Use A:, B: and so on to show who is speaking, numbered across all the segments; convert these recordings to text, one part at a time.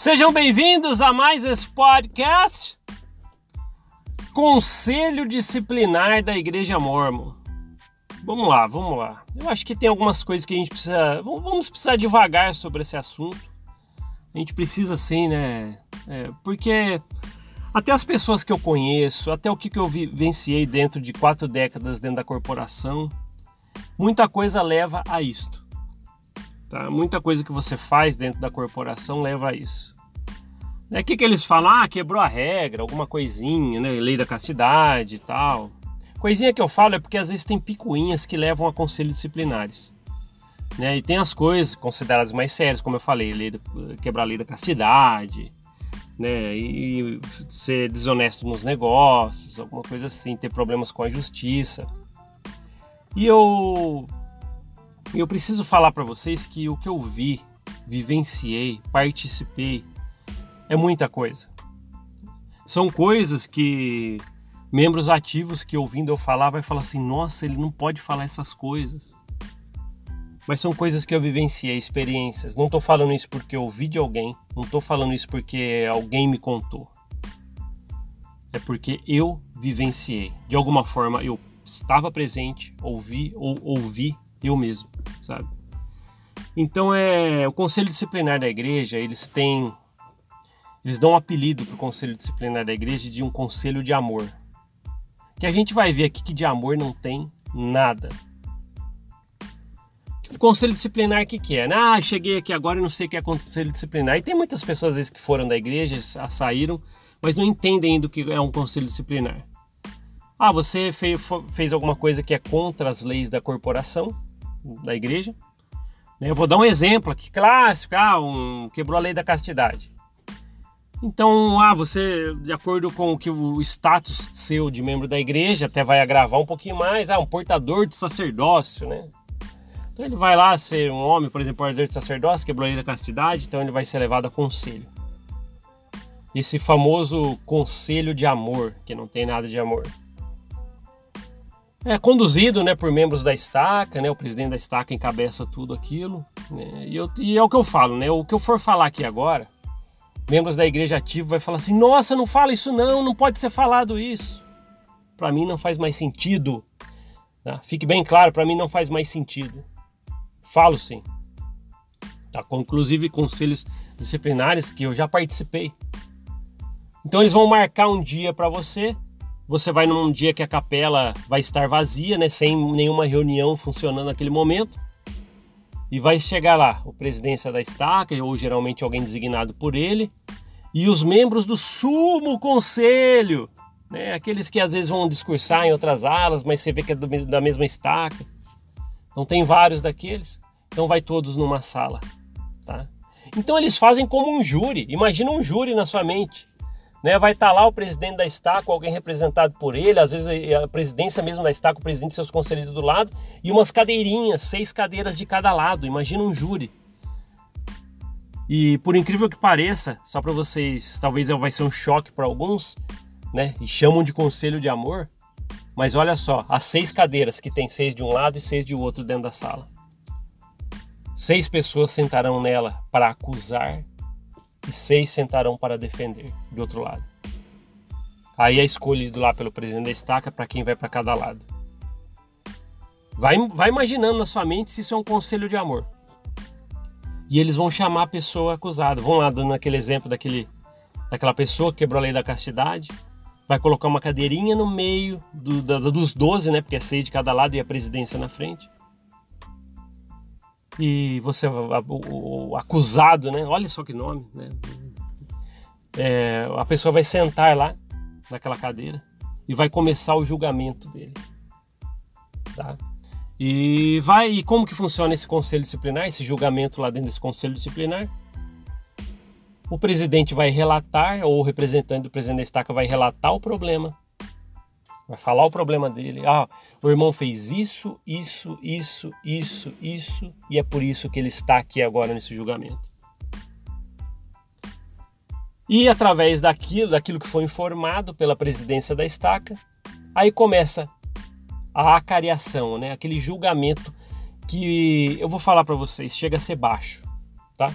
A: Sejam bem-vindos a mais esse podcast. Conselho Disciplinar da Igreja Mormon. Vamos lá, vamos lá. Eu acho que tem algumas coisas que a gente precisa. Vamos precisar devagar sobre esse assunto. A gente precisa sim, né? É, porque até as pessoas que eu conheço, até o que eu vivenciei dentro de quatro décadas dentro da corporação, muita coisa leva a isto. Tá? Muita coisa que você faz dentro da corporação leva a isso. O é, que, que eles falam? Ah, quebrou a regra, alguma coisinha, né? Lei da castidade e tal. Coisinha que eu falo é porque às vezes tem picuinhas que levam a conselhos disciplinares. Né? E tem as coisas consideradas mais sérias, como eu falei, lei quebrar a lei da castidade, né? E ser desonesto nos negócios, alguma coisa assim, ter problemas com a justiça. E eu eu preciso falar para vocês que o que eu vi, vivenciei, participei é muita coisa. São coisas que membros ativos que ouvindo eu falar vai falar assim: "Nossa, ele não pode falar essas coisas". Mas são coisas que eu vivenciei, experiências. Não estou falando isso porque eu ouvi de alguém, não estou falando isso porque alguém me contou. É porque eu vivenciei. De alguma forma eu estava presente, ouvi ou ouvi eu mesmo, sabe? Então é o conselho disciplinar da igreja, eles têm eles dão um apelido para o conselho disciplinar da igreja de um conselho de amor. Que a gente vai ver aqui que de amor não tem nada. O conselho disciplinar o que, que é? Ah, cheguei aqui agora e não sei o que é conselho disciplinar. E tem muitas pessoas às vezes que foram da igreja, saíram, mas não entendem ainda o que é um conselho disciplinar. Ah, você fez alguma coisa que é contra as leis da corporação, da igreja. Eu vou dar um exemplo aqui clássico, ah, um, quebrou a lei da castidade. Então, ah, você, de acordo com o que o status seu de membro da igreja, até vai agravar um pouquinho mais, ah, um portador de sacerdócio, né? Então ele vai lá ser um homem, por exemplo, portador de sacerdócio, quebrou a lei da castidade, então ele vai ser levado a conselho. Esse famoso conselho de amor, que não tem nada de amor é conduzido né, por membros da estaca, né, o presidente da estaca encabeça tudo aquilo. Né, e, eu, e, é o que eu falo, né, o que eu for falar aqui agora, membros da igreja ativa vai falar assim: nossa, não fala isso não, não pode ser falado isso. Para mim não faz mais sentido. Tá? Fique bem claro, para mim não faz mais sentido. Falo sim. Tá? Inclusive conselhos disciplinares que eu já participei. Então eles vão marcar um dia para você você vai num dia que a capela vai estar vazia, né, sem nenhuma reunião funcionando naquele momento. E vai chegar lá o presidência da estaca, ou geralmente alguém designado por ele, e os membros do sumo conselho, né, aqueles que às vezes vão discursar em outras alas, mas você vê que é da mesma estaca. Então tem vários daqueles. Então vai todos numa sala, tá? Então eles fazem como um júri. Imagina um júri na sua mente. Né, vai estar tá lá o presidente da Estaco, alguém representado por ele, às vezes a presidência mesmo da Estaco, o presidente e seus conselheiros do lado, e umas cadeirinhas, seis cadeiras de cada lado. Imagina um júri. E por incrível que pareça, só para vocês, talvez vai ser um choque para alguns, né? E chamam de conselho de amor. Mas olha só, as seis cadeiras que tem seis de um lado e seis de outro dentro da sala. Seis pessoas sentarão nela para acusar e seis sentarão para defender do outro lado. Aí é escolhido lá pelo presidente da estaca para quem vai para cada lado. Vai, vai imaginando na sua mente se isso é um conselho de amor. E eles vão chamar a pessoa acusada. Vão lá dando aquele exemplo daquele, daquela pessoa que quebrou a lei da castidade. Vai colocar uma cadeirinha no meio do, da, dos 12, né? Porque é seis de cada lado e a presidência na frente e você o, o, acusado, né? Olha só que nome, né? É, a pessoa vai sentar lá naquela cadeira e vai começar o julgamento dele, tá? E vai e como que funciona esse conselho disciplinar, esse julgamento lá dentro desse conselho disciplinar? O presidente vai relatar ou o representante do presidente da estaca vai relatar o problema vai falar o problema dele. Ah, o irmão fez isso, isso, isso, isso, isso, e é por isso que ele está aqui agora nesse julgamento. E através daquilo, daquilo que foi informado pela presidência da estaca, aí começa a acariação, né? Aquele julgamento que eu vou falar para vocês chega a ser baixo, tá?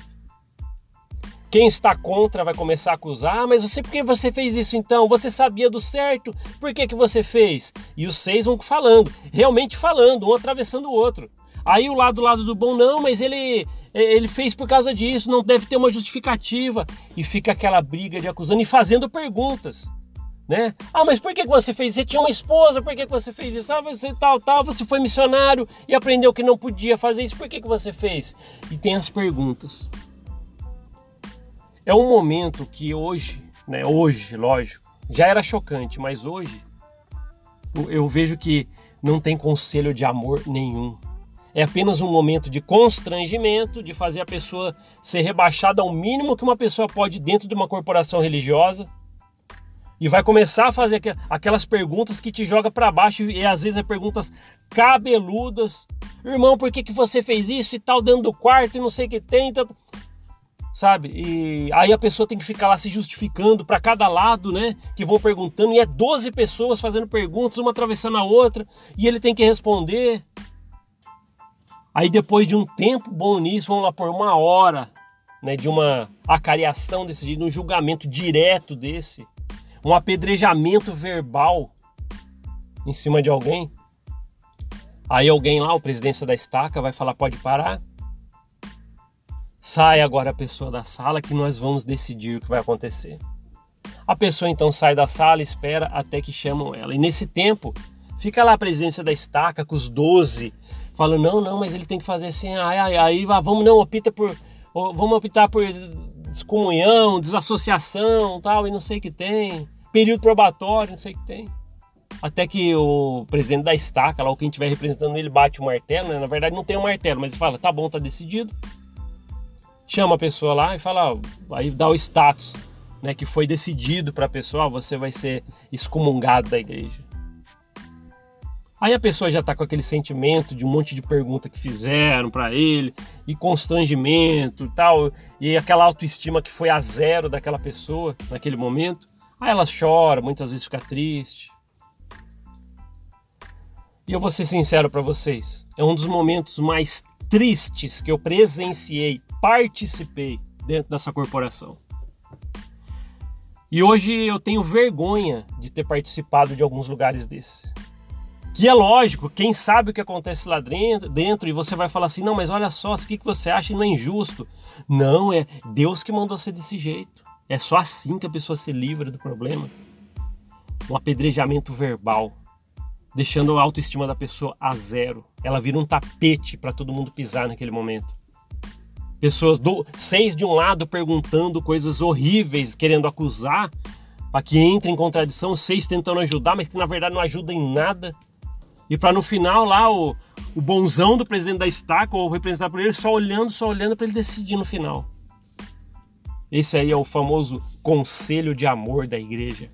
A: Quem está contra vai começar a acusar, ah, mas você por que você fez isso então? Você sabia do certo? Por que, que você fez? E os seis vão falando, realmente falando, um atravessando o outro. Aí o lado do lado do bom, não, mas ele ele fez por causa disso, não deve ter uma justificativa. E fica aquela briga de acusando e fazendo perguntas. Né? Ah, mas por que você fez? Você tinha uma esposa, por que você fez isso? Ah, você tal, tal, você foi missionário e aprendeu que não podia fazer isso, por que você fez? E tem as perguntas. É um momento que hoje, né, hoje, lógico, já era chocante, mas hoje eu vejo que não tem conselho de amor nenhum. É apenas um momento de constrangimento, de fazer a pessoa ser rebaixada ao mínimo que uma pessoa pode dentro de uma corporação religiosa. E vai começar a fazer aquelas perguntas que te joga para baixo e às vezes é perguntas cabeludas. Irmão, por que, que você fez isso e tal dentro do quarto e não sei o que tem? Tal sabe? E aí a pessoa tem que ficar lá se justificando para cada lado, né? Que vão perguntando, e é 12 pessoas fazendo perguntas, uma atravessando a outra, e ele tem que responder. Aí depois de um tempo bom nisso, vamos lá por uma hora, né, de uma acariação desse jeito, um julgamento direto desse, um apedrejamento verbal em cima de alguém. Aí alguém lá, o presidência da estaca, vai falar: pode parar. Sai agora a pessoa da sala que nós vamos decidir o que vai acontecer. A pessoa então sai da sala, espera até que chamam ela. E nesse tempo, fica lá a presença da estaca com os 12, falando: não, não, mas ele tem que fazer assim, aí, aí, aí vamos, não, opta por. Vamos optar por descomunhão, desassociação tal, e não sei o que tem. Período probatório, não sei o que tem. Até que o presidente da estaca, lá, o quem estiver representando ele, bate o martelo, né? Na verdade não tem o um martelo, mas ele fala: tá bom, tá decidido chama a pessoa lá e fala, aí dá o status, né, que foi decidido para a pessoa, você vai ser excomungado da igreja. Aí a pessoa já está com aquele sentimento de um monte de pergunta que fizeram para ele, e constrangimento e tal, e aquela autoestima que foi a zero daquela pessoa naquele momento. Aí ela chora, muitas vezes fica triste. E eu vou ser sincero para vocês, é um dos momentos mais tristes que eu presenciei participei dentro dessa corporação. E hoje eu tenho vergonha de ter participado de alguns lugares desses. Que é lógico, quem sabe o que acontece lá dentro, e você vai falar assim: não, mas olha só, o que você acha não é injusto. Não, é Deus que mandou ser desse jeito. É só assim que a pessoa se livra do problema. Um apedrejamento verbal, deixando a autoestima da pessoa a zero. Ela vira um tapete para todo mundo pisar naquele momento. Pessoas do seis de um lado perguntando coisas horríveis, querendo acusar, para que entre em contradição, seis tentando ajudar, mas que na verdade não ajuda em nada. E para no final lá o, o bonzão do presidente da estaca, ou representado por ele, só olhando, só olhando para ele decidir no final. Esse aí é o famoso conselho de amor da igreja.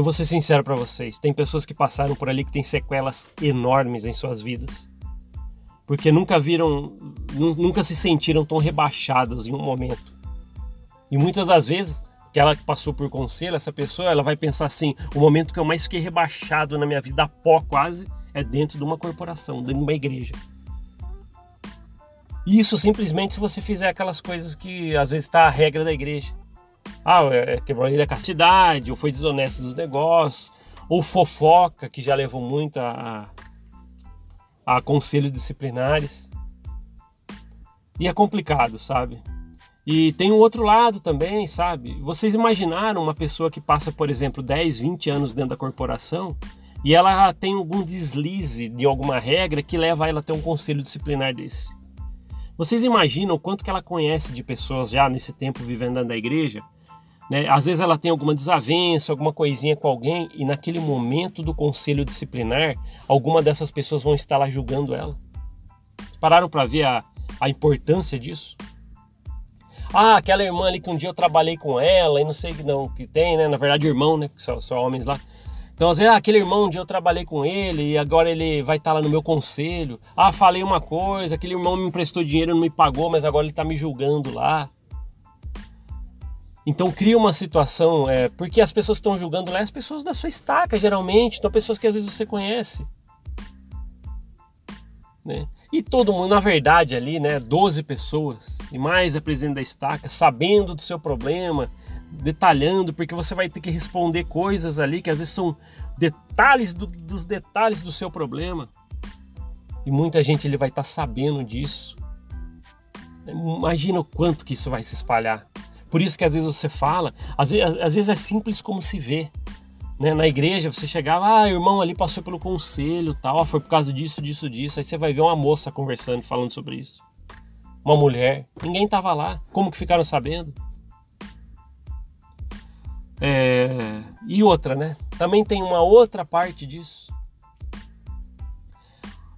A: Eu vou ser sincero para vocês, tem pessoas que passaram por ali que têm sequelas enormes em suas vidas porque nunca viram, nunca se sentiram tão rebaixadas em um momento. E muitas das vezes que ela passou por conselho, essa pessoa, ela vai pensar assim: o momento que eu mais fiquei rebaixado na minha vida, a pó quase, é dentro de uma corporação, dentro de uma igreja. Isso simplesmente se você fizer aquelas coisas que às vezes está a regra da igreja. Ah, é, é, quebrou a lei da castidade, ou foi desonesto dos negócios, ou fofoca, que já levou muito a, a conselhos disciplinares. E é complicado, sabe? E tem um outro lado também, sabe? Vocês imaginaram uma pessoa que passa, por exemplo, 10, 20 anos dentro da corporação e ela tem algum deslize de alguma regra que leva ela a ter um conselho disciplinar desse? Vocês imaginam o quanto que ela conhece de pessoas já nesse tempo vivendo dentro da igreja né? Às vezes ela tem alguma desavença, alguma coisinha com alguém, e naquele momento do conselho disciplinar, alguma dessas pessoas vão estar lá julgando ela. Pararam para ver a, a importância disso? Ah, aquela irmã ali que um dia eu trabalhei com ela e não sei que não que tem, né? Na verdade, irmão, né? Porque são, são homens lá. Então, às vezes, ah, aquele irmão, um dia eu trabalhei com ele e agora ele vai estar lá no meu conselho. Ah, falei uma coisa, aquele irmão me emprestou dinheiro não me pagou, mas agora ele está me julgando lá. Então cria uma situação, é, porque as pessoas que estão julgando lá, as pessoas da sua estaca, geralmente, então pessoas que às vezes você conhece. Né? E todo mundo, na verdade, ali, né, 12 pessoas, e mais a presidente da estaca, sabendo do seu problema, detalhando, porque você vai ter que responder coisas ali que às vezes são detalhes do, dos detalhes do seu problema. E muita gente ele vai estar tá sabendo disso. Imagina o quanto que isso vai se espalhar. Por isso que às vezes você fala, às vezes, às vezes é simples como se vê. Né? Na igreja você chegava, ah, o irmão ali passou pelo conselho, tal, foi por causa disso, disso, disso. Aí você vai ver uma moça conversando, falando sobre isso. Uma mulher, ninguém estava lá. Como que ficaram sabendo? É... E outra, né? Também tem uma outra parte disso.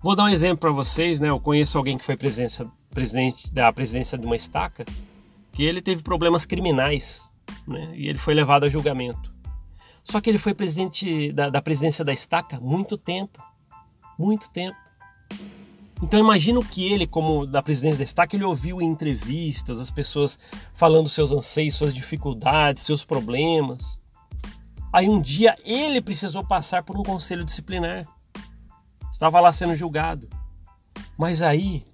A: Vou dar um exemplo para vocês, né? Eu conheço alguém que foi presidente da presidência de uma estaca, que ele teve problemas criminais, né? E ele foi levado a julgamento. Só que ele foi presidente da, da presidência da estaca muito tempo, muito tempo. Então imagino que ele, como da presidência da estaca, ele ouviu em entrevistas as pessoas falando seus anseios, suas dificuldades, seus problemas. Aí um dia ele precisou passar por um conselho disciplinar. Estava lá sendo julgado. Mas aí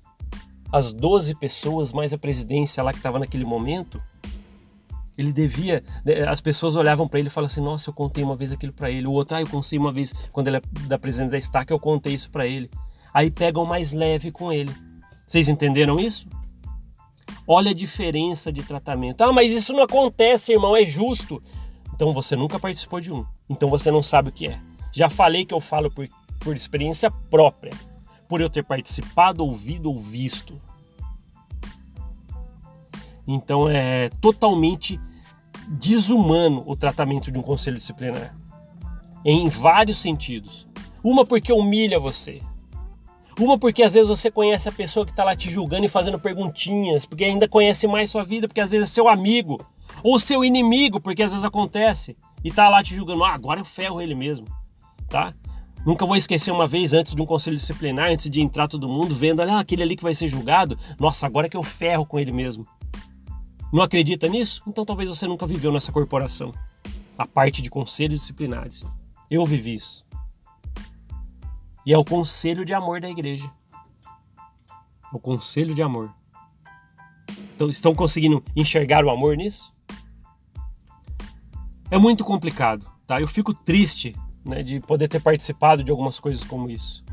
A: as 12 pessoas mais a presidência lá que estava naquele momento, ele devia, né, as pessoas olhavam para ele e falavam assim: "Nossa, eu contei uma vez aquilo para ele". O outro: "Ah, eu contei uma vez quando ele é da presidência da estaca, eu contei isso para ele". Aí pegam mais leve com ele. Vocês entenderam isso? Olha a diferença de tratamento. Ah, mas isso não acontece, irmão, é justo. Então você nunca participou de um. Então você não sabe o que é. Já falei que eu falo por, por experiência própria, por eu ter participado, ouvido ou visto. Então é totalmente desumano o tratamento de um conselho disciplinar. Em vários sentidos. Uma porque humilha você. Uma porque às vezes você conhece a pessoa que está lá te julgando e fazendo perguntinhas, porque ainda conhece mais sua vida, porque às vezes é seu amigo ou seu inimigo, porque às vezes acontece, e tá lá te julgando, ah, agora eu ferro ele mesmo, tá? Nunca vou esquecer uma vez antes de um conselho disciplinar, antes de entrar todo mundo, vendo, ah, aquele ali que vai ser julgado, nossa, agora é que eu ferro com ele mesmo. Não acredita nisso? Então talvez você nunca viveu nessa corporação. A parte de conselhos disciplinares. Eu vivi isso. E é o conselho de amor da igreja. O conselho de amor. Então, estão conseguindo enxergar o amor nisso? é muito complicado, tá? Eu fico triste né, de poder ter participado de algumas coisas como isso.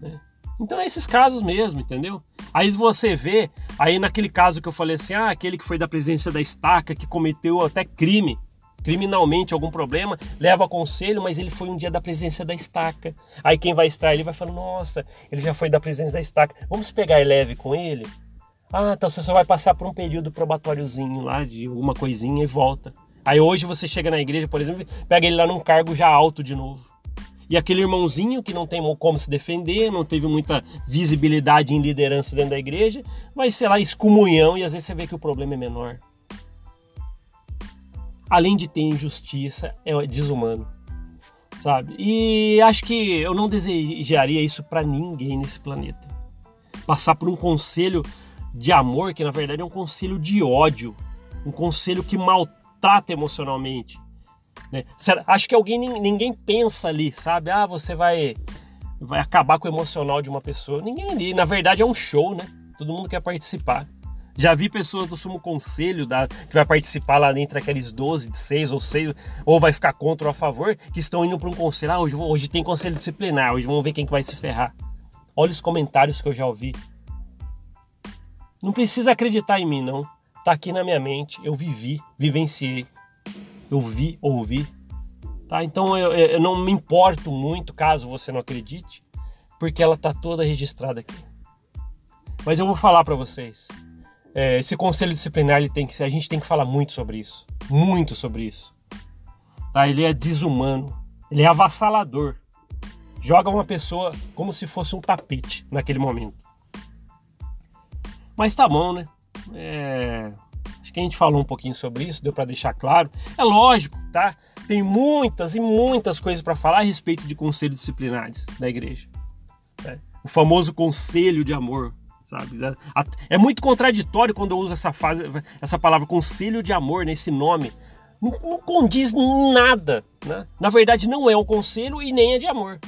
A: Né? Então é esses casos mesmo, entendeu? Aí você vê, aí naquele caso que eu falei assim, ah, aquele que foi da presença da estaca, que cometeu até crime, criminalmente algum problema, leva conselho, mas ele foi um dia da presença da estaca. Aí quem vai extrair ele vai falar, nossa, ele já foi da presença da estaca, vamos pegar leve com ele? Ah, então você só vai passar por um período probatóriozinho lá de alguma coisinha e volta. Aí hoje você chega na igreja, por exemplo, pega ele lá num cargo já alto de novo. E aquele irmãozinho que não tem como se defender, não teve muita visibilidade em liderança dentro da igreja, vai ser lá excomunhão e às vezes você vê que o problema é menor. Além de ter injustiça, é desumano, sabe? E acho que eu não desejaria isso para ninguém nesse planeta. Passar por um conselho de amor, que na verdade é um conselho de ódio, um conselho que maltrata trata emocionalmente. Né? Acho que alguém ninguém pensa ali, sabe? Ah, você vai vai acabar com o emocional de uma pessoa. Ninguém ali, na verdade é um show, né? Todo mundo quer participar. Já vi pessoas do sumo conselho da, que vai participar lá entre aqueles 12, de 6 ou 6, ou vai ficar contra ou a favor, que estão indo para um conselho. Ah, hoje, hoje tem conselho disciplinar, hoje vamos ver quem que vai se ferrar. Olha os comentários que eu já ouvi. Não precisa acreditar em mim, não. Tá aqui na minha mente, eu vivi, vivenciei, eu vi, ouvi. Tá? Então eu, eu não me importo muito caso você não acredite, porque ela tá toda registrada aqui. Mas eu vou falar para vocês. É, esse conselho disciplinar ele tem que a gente tem que falar muito sobre isso, muito sobre isso. Tá? Ele é desumano, ele é avassalador. Joga uma pessoa como se fosse um tapete naquele momento. Mas tá bom, né? É, acho que a gente falou um pouquinho sobre isso, deu para deixar claro. É lógico, tá? Tem muitas e muitas coisas para falar a respeito de conselhos disciplinares da igreja. Né? O famoso conselho de amor, sabe? É muito contraditório quando eu uso essa, fase, essa palavra conselho de amor nesse nome. Não, não condiz nada, né? Na verdade, não é um conselho e nem é de amor.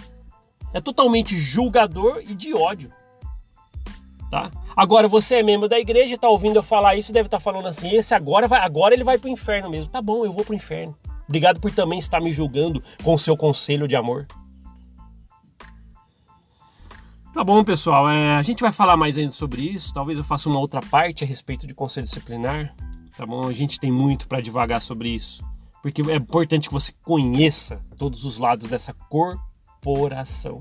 A: É totalmente julgador e de ódio. Tá? Agora você é membro da igreja, está ouvindo eu falar isso, deve estar tá falando assim: esse agora vai, agora ele vai para o inferno mesmo. Tá bom, eu vou para o inferno. Obrigado por também estar me julgando com seu conselho de amor. Tá bom, pessoal. É, a gente vai falar mais ainda sobre isso. Talvez eu faça uma outra parte a respeito de conselho disciplinar. Tá bom? A gente tem muito para devagar sobre isso. Porque é importante que você conheça todos os lados dessa corporação.